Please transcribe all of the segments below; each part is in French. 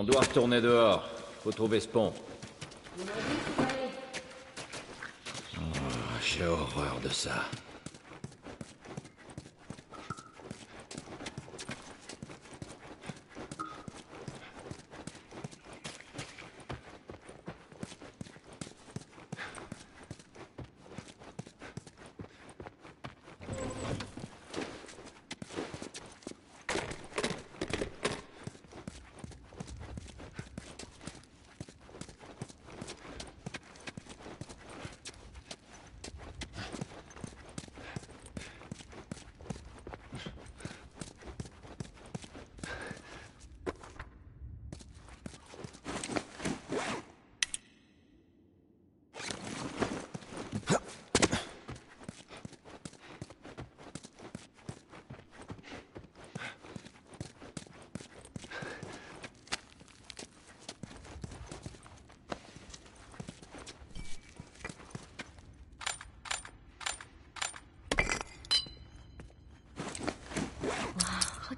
On doit retourner dehors. Faut trouver ce pont. Oh, J'ai horreur de ça.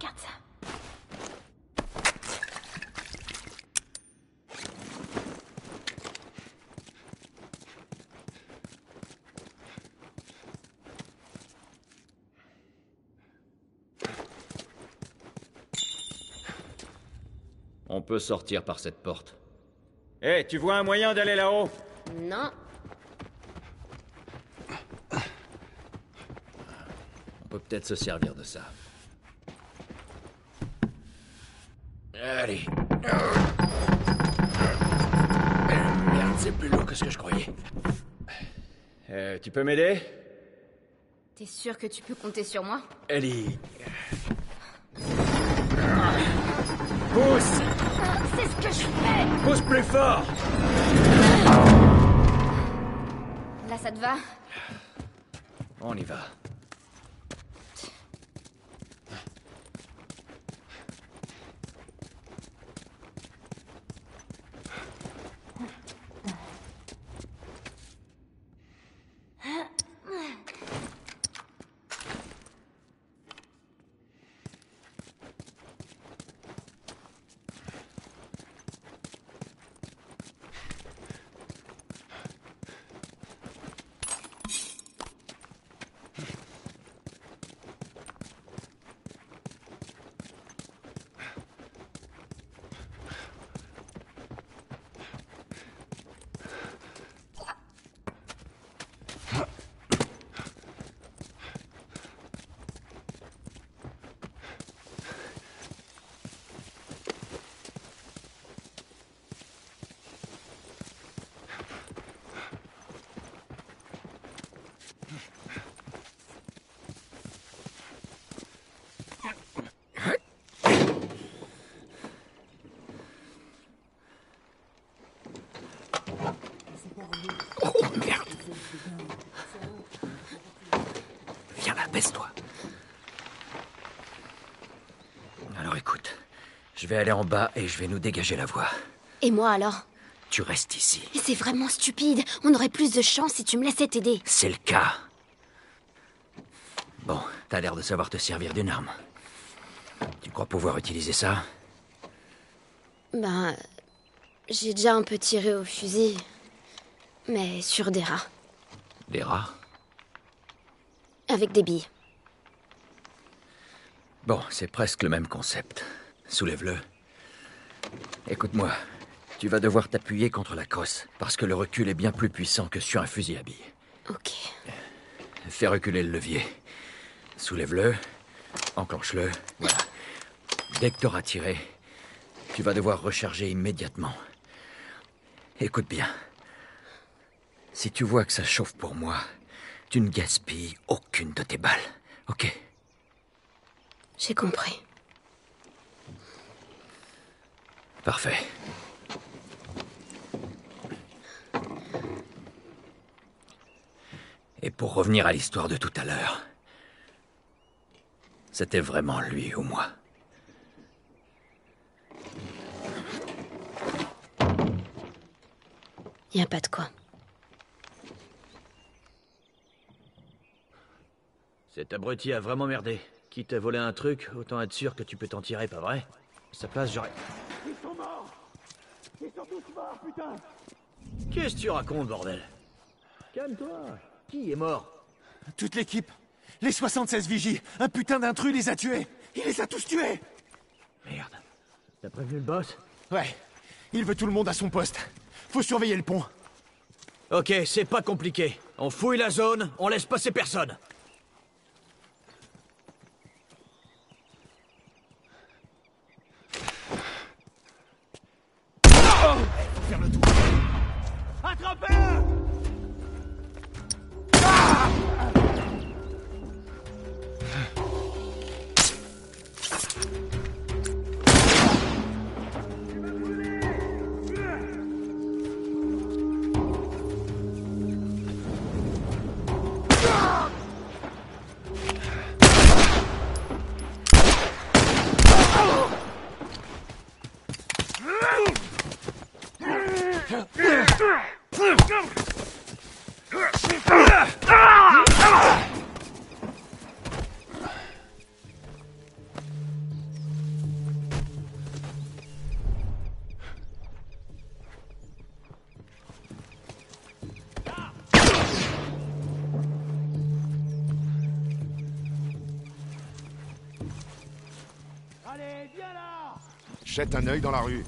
Regarde ça. On peut sortir par cette porte. Hé, tu vois un moyen d'aller là-haut? Non. On peut peut-être se servir de ça. Allez. Merde, c'est plus lourd que ce que je croyais. Euh, tu peux m'aider? T'es sûr que tu peux compter sur moi? Ellie. Pousse C'est ce que je fais Pousse plus fort Là, ça te va? On y va. Baisse-toi. Alors écoute, je vais aller en bas et je vais nous dégager la voie. Et moi alors? Tu restes ici. Mais c'est vraiment stupide. On aurait plus de chance si tu me laissais t'aider. C'est le cas. Bon, t'as l'air de savoir te servir d'une arme. Tu crois pouvoir utiliser ça? Ben. J'ai déjà un peu tiré au fusil. Mais sur des rats. Des rats? Avec des billes. Bon, c'est presque le même concept. Soulève-le. Écoute-moi, tu vas devoir t'appuyer contre la crosse, parce que le recul est bien plus puissant que sur un fusil à billes. Ok. Fais reculer le levier. Soulève-le, enclenche-le, voilà. Dès que t'auras tiré, tu vas devoir recharger immédiatement. Écoute bien. Si tu vois que ça chauffe pour moi, tu ne gaspilles aucune de tes balles, ok J'ai compris. Parfait. Et pour revenir à l'histoire de tout à l'heure, c'était vraiment lui ou moi. Y a pas de quoi. Cet abruti a vraiment merdé. Quitte à voler un truc, autant être sûr que tu peux t'en tirer, pas vrai? À sa place, j'aurais... Ils sont morts Qu'est-ce que tu racontes, bordel? Calme-toi. Qui est mort? Toute l'équipe. Les 76 vigies. Un putain d'intrus les a tués. Il les a tous tués. Merde. T'as prévenu le boss? Ouais. Il veut tout le monde à son poste. Faut surveiller le pont. Ok, c'est pas compliqué. On fouille la zone, on laisse passer personne. Jette un œil dans la rue.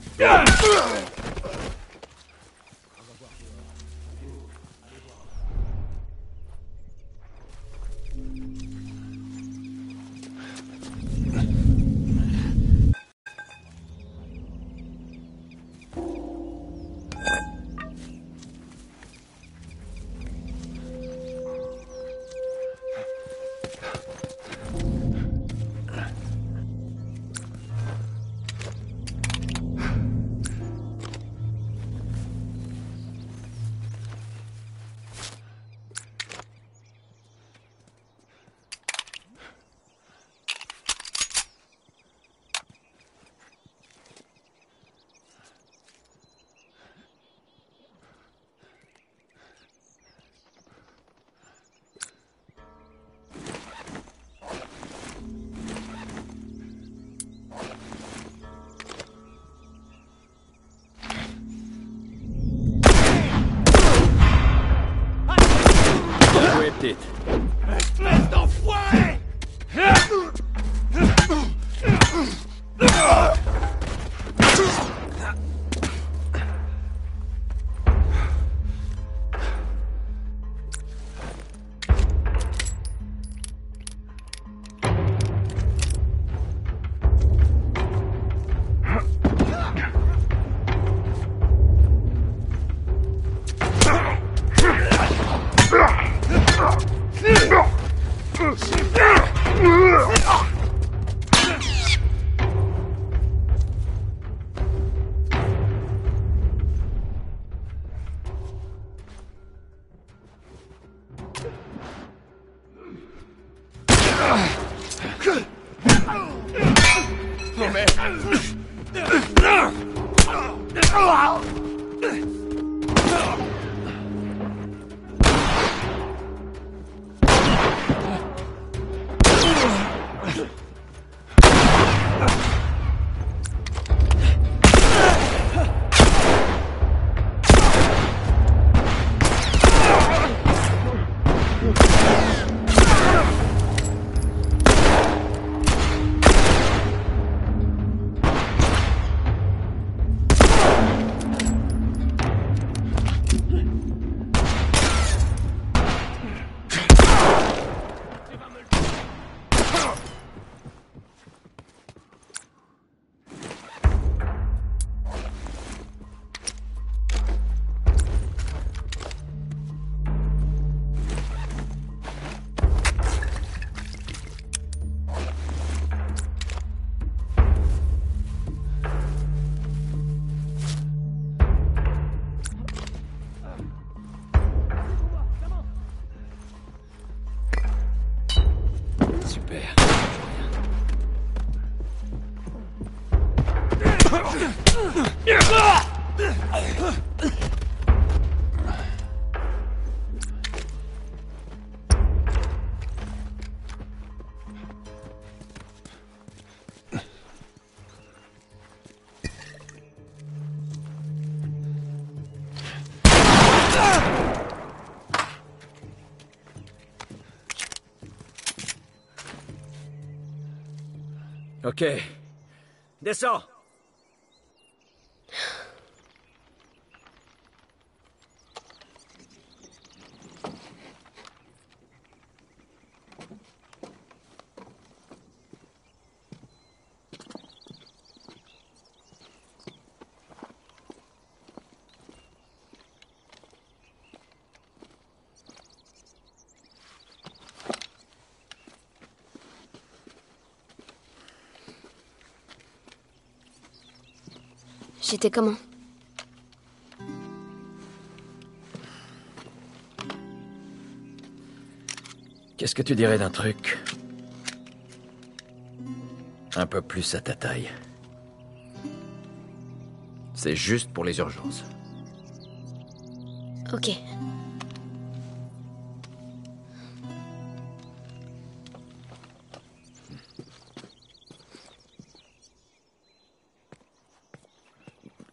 Okay. That's all. J'étais comment Qu'est-ce que tu dirais d'un truc Un peu plus à ta taille? C'est juste pour les urgences. Ok.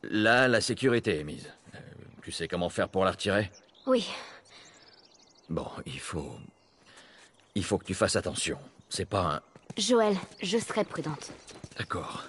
Là, la sécurité est mise. Euh, Tu sais comment faire pour la retirer Oui. Bon, il faut... Il faut que tu fasses attention. C'est pas un... Joël, je serai prudente. D'accord.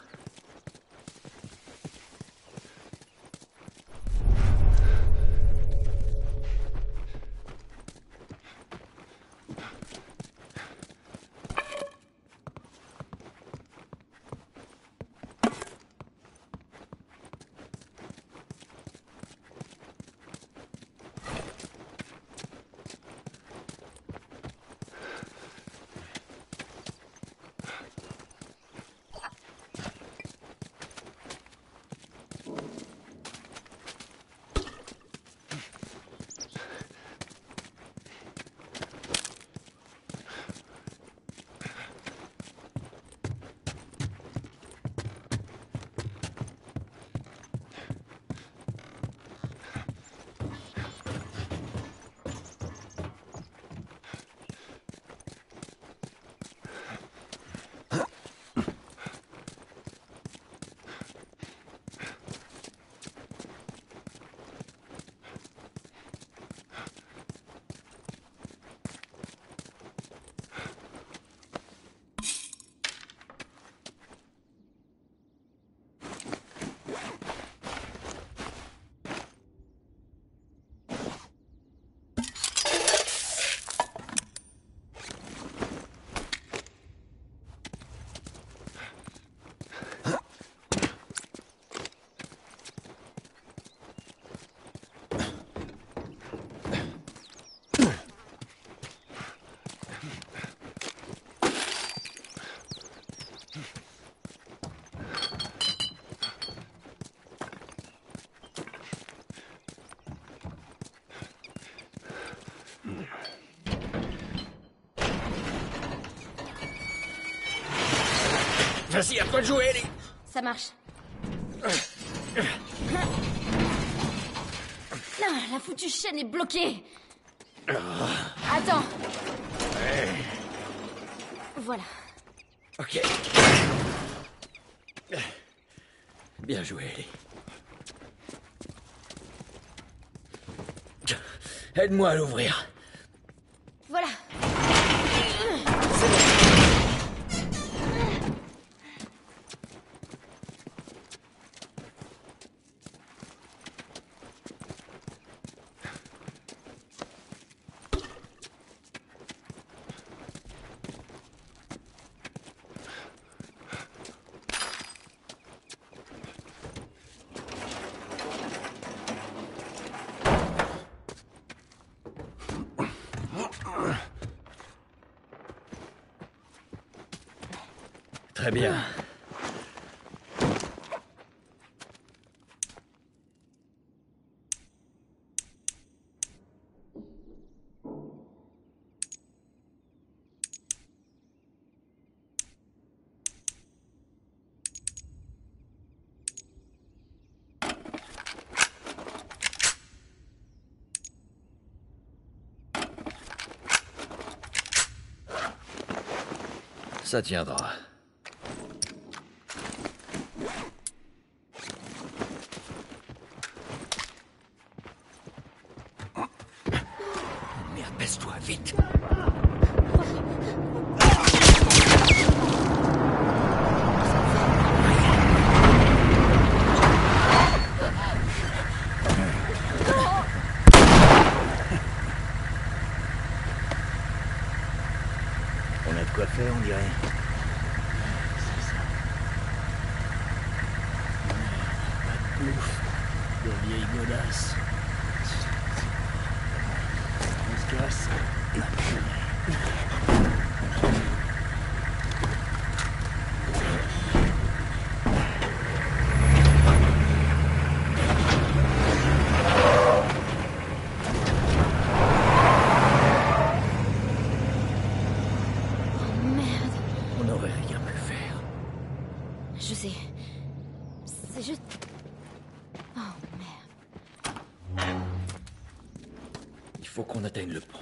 Vas-y, à toi de jouer, Ellie Ça marche. Non, la foutue chaîne est bloquée. Attends. Voilà. Ok. Bien joué, Ellie. Aide-moi à l'ouvrir. 海边是啊金丫啊。Faire, on dirait. C'est ça. Pas de bouffe. De vieilles godasses. On se casse. Oh merde. On n'aurait rien pu faire. Je sais. C'est juste. Oh merde. Il faut qu'on atteigne le pont.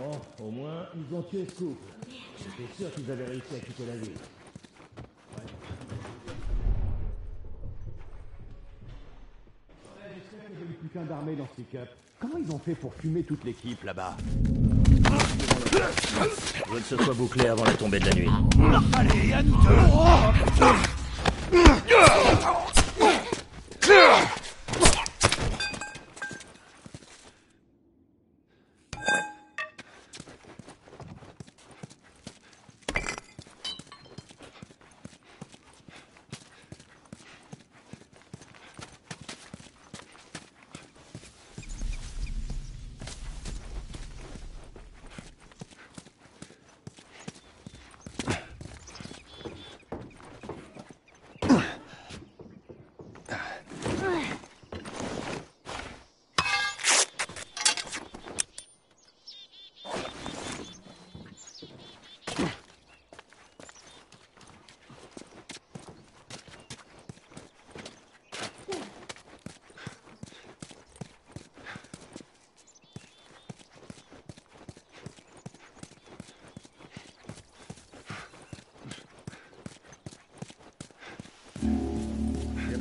Bon, au moins, ils ont tué ce couple. J'étais sûr qu'ils avaient réussi à quitter la ville. D'armée dans ce pick-up. Comment ils ont fait pour fumer toute l'équipe là-bas? Je veux que ce soit bouclé avant la tombée de la nuit. Allez, à nous deux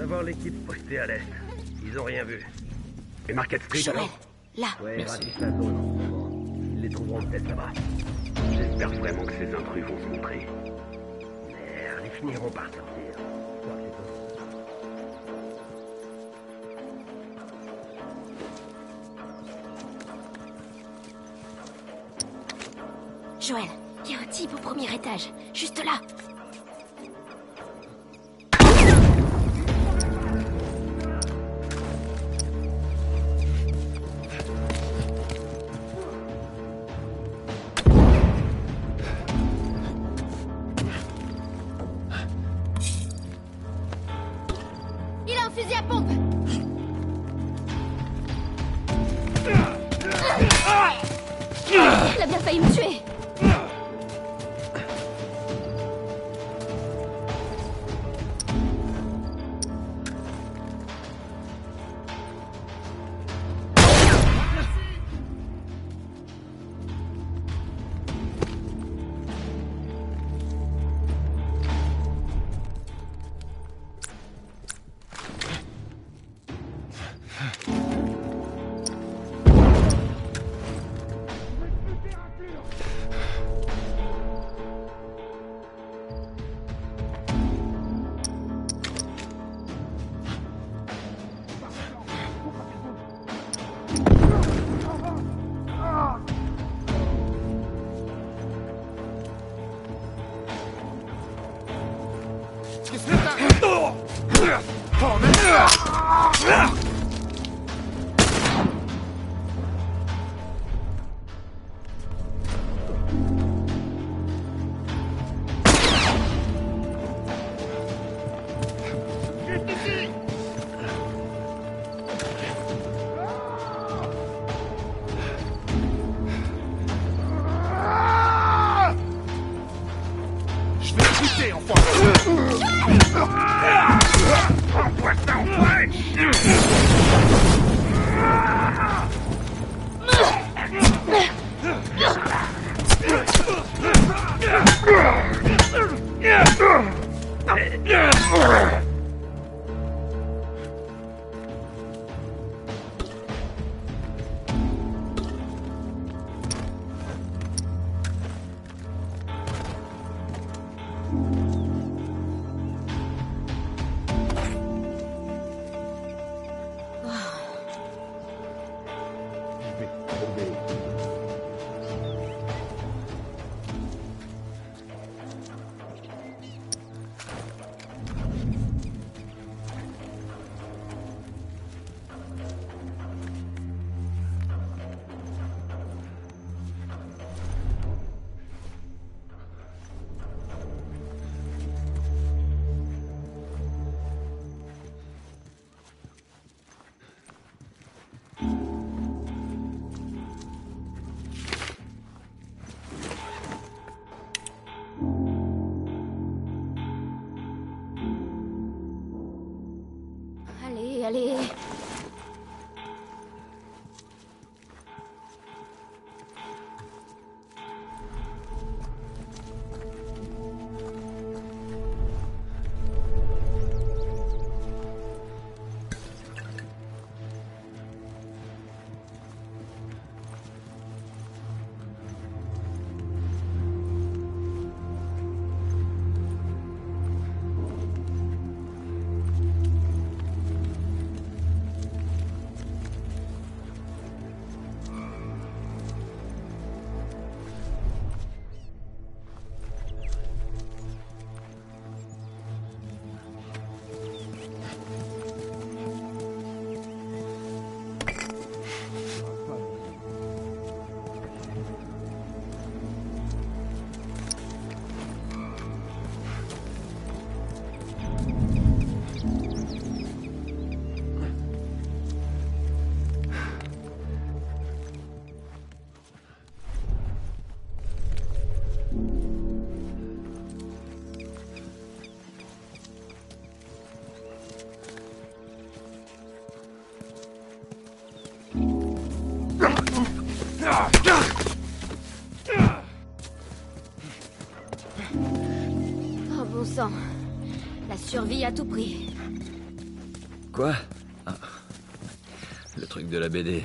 D'avoir l'équipe postée à l'est. Ils ont rien vu. Et Market Street Joël, alors là. Ouais, Merci. la zone. Ils les trouveront peut-être là-bas. J'espère vraiment que ces intrus vont se montrer. Merde, ils finiront par sortir. Joël, il y a un type au premier étage. Juste là. Il a bien failli me tuer Survie à tout prix. Quoi Ah. Le truc de la BD.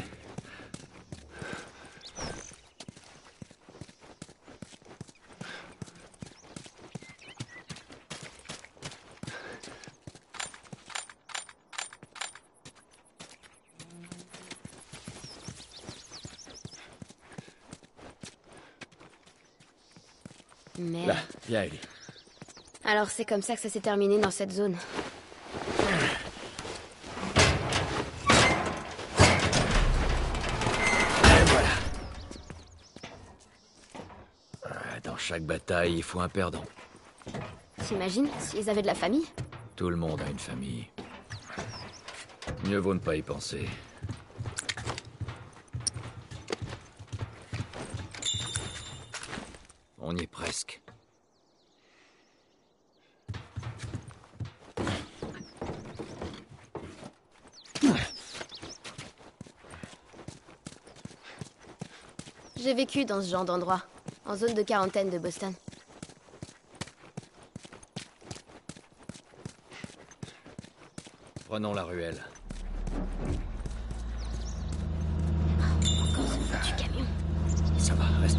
Mais... Là, viens, Ellie. Alors c'est comme ça que ça s'est terminé dans cette zone. Et voilà. Ah, Dans chaque bataille, il faut un perdant. T'imagines s'ils avaient de la famille? Tout le monde a une famille. Mieux vaut ne pas y penser. On y est presque. J'ai vécu dans ce genre d'endroit, en zone de quarantaine de Boston. Prenons la ruelle. Encore ce foutu camion. Ça va, reste.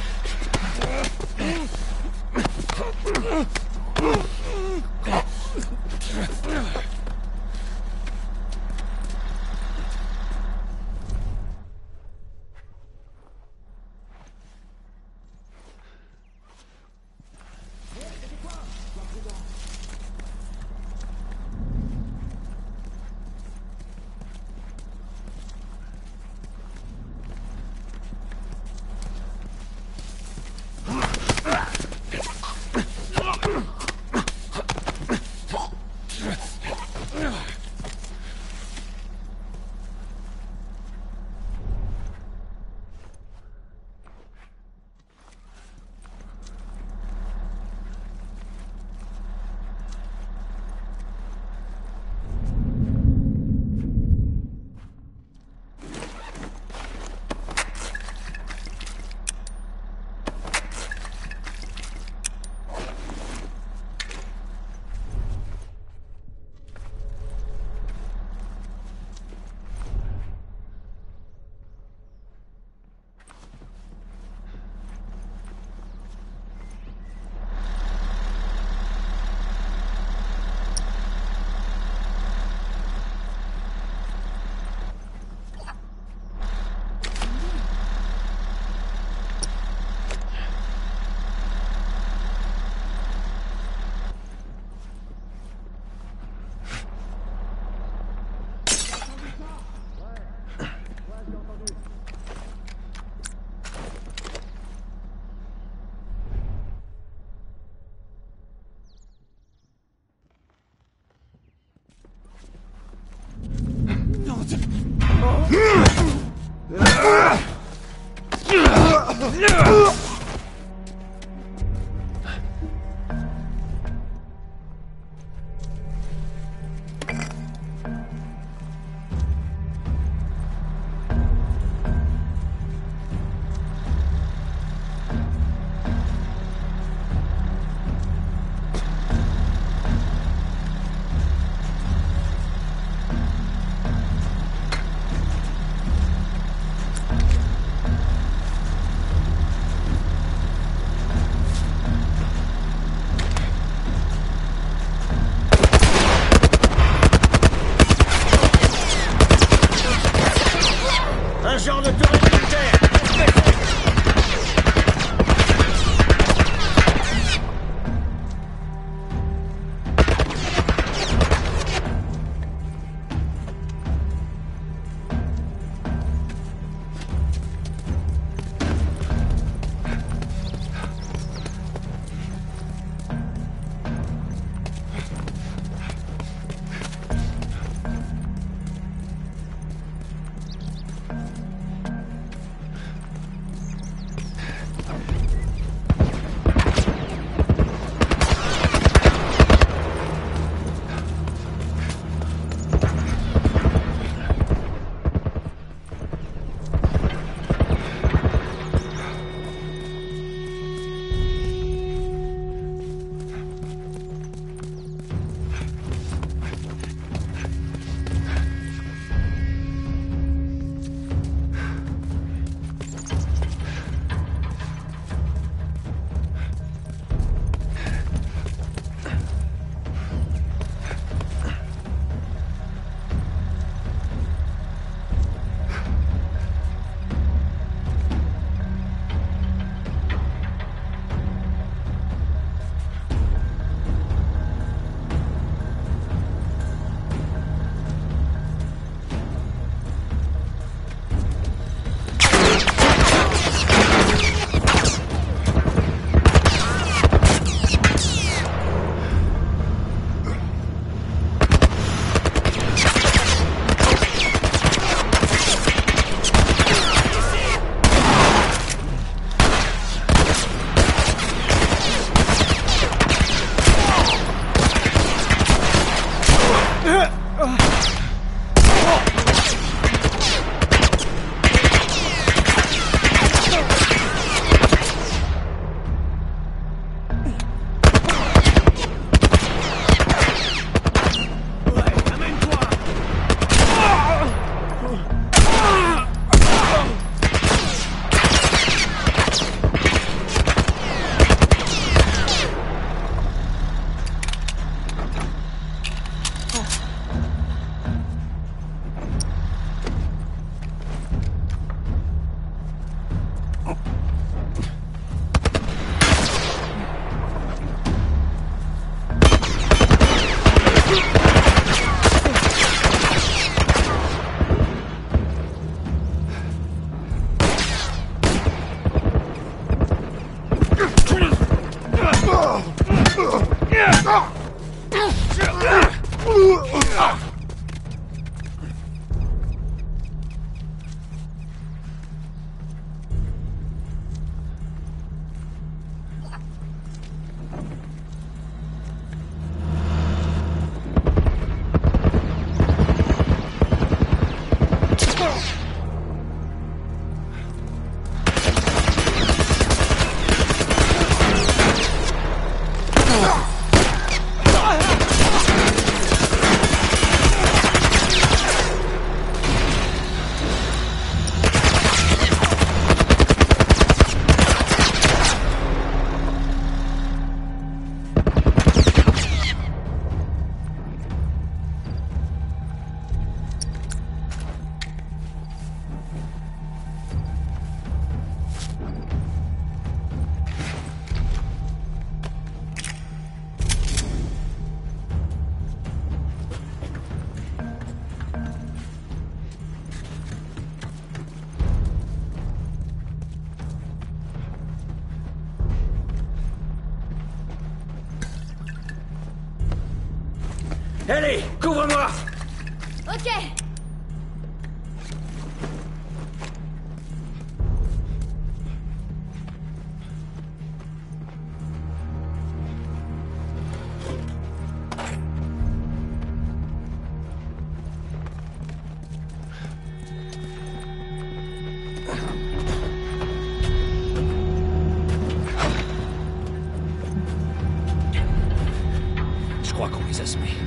Je crois qu'on les a semés.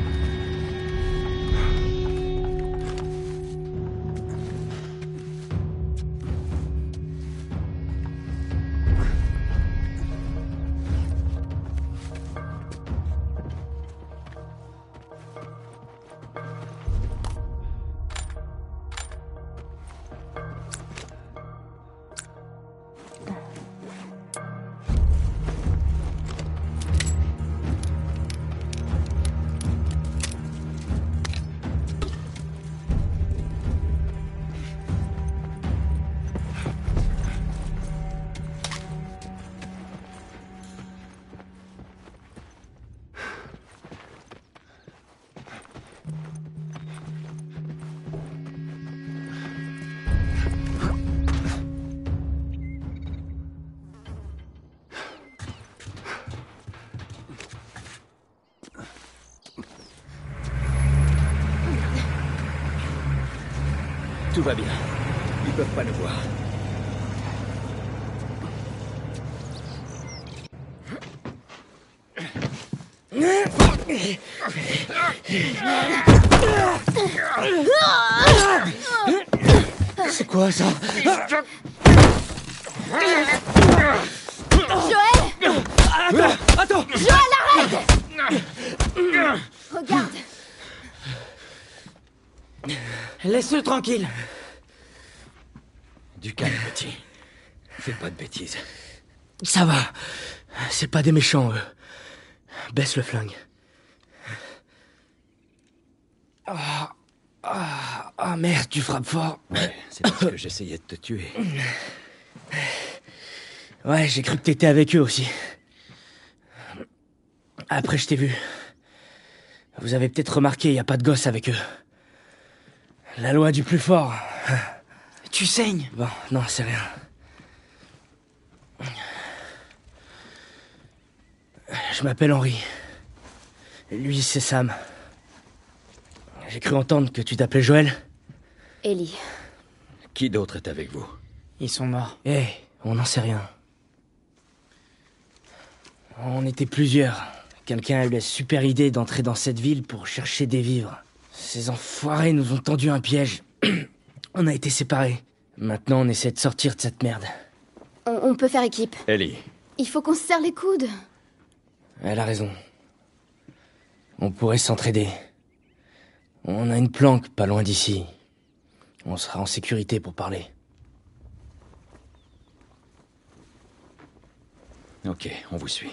Voir. C'est quoi ça? Joël! Attends Joël, arrête! Regarde. Laisse-le tranquille. Du calme, petit. Fais pas de bêtises. Ça va. C'est pas des méchants, eux. Baisse le flingue. Ah, ah, ah, merde, tu frappes fort. Ouais, c'est parce que j'essayais de te tuer. Ouais, j'ai cru que t'étais avec eux aussi. Après, je t'ai vu. Vous avez peut-être remarqué, y a pas de gosse avec eux. La loi du plus fort. Tu saignes Bon, non, c'est rien. Je m'appelle Henri. Lui, c'est Sam. J'ai cru entendre que tu t'appelais Joël. Ellie. Qui d'autre est avec vous? Ils sont morts. Eh, on n'en sait rien. On était plusieurs. Quelqu'un a eu la super idée d'entrer dans cette ville pour chercher des vivres. Ces enfoirés nous ont tendu un piège. on a été séparés. Maintenant, on essaie de sortir de cette merde. On, on peut faire équipe. Ellie, Il faut qu'on se serre les coudes. Elle a raison. On pourrait s'entraider. On a une planque pas loin d'ici. On sera en sécurité pour parler. ok, on vous suit.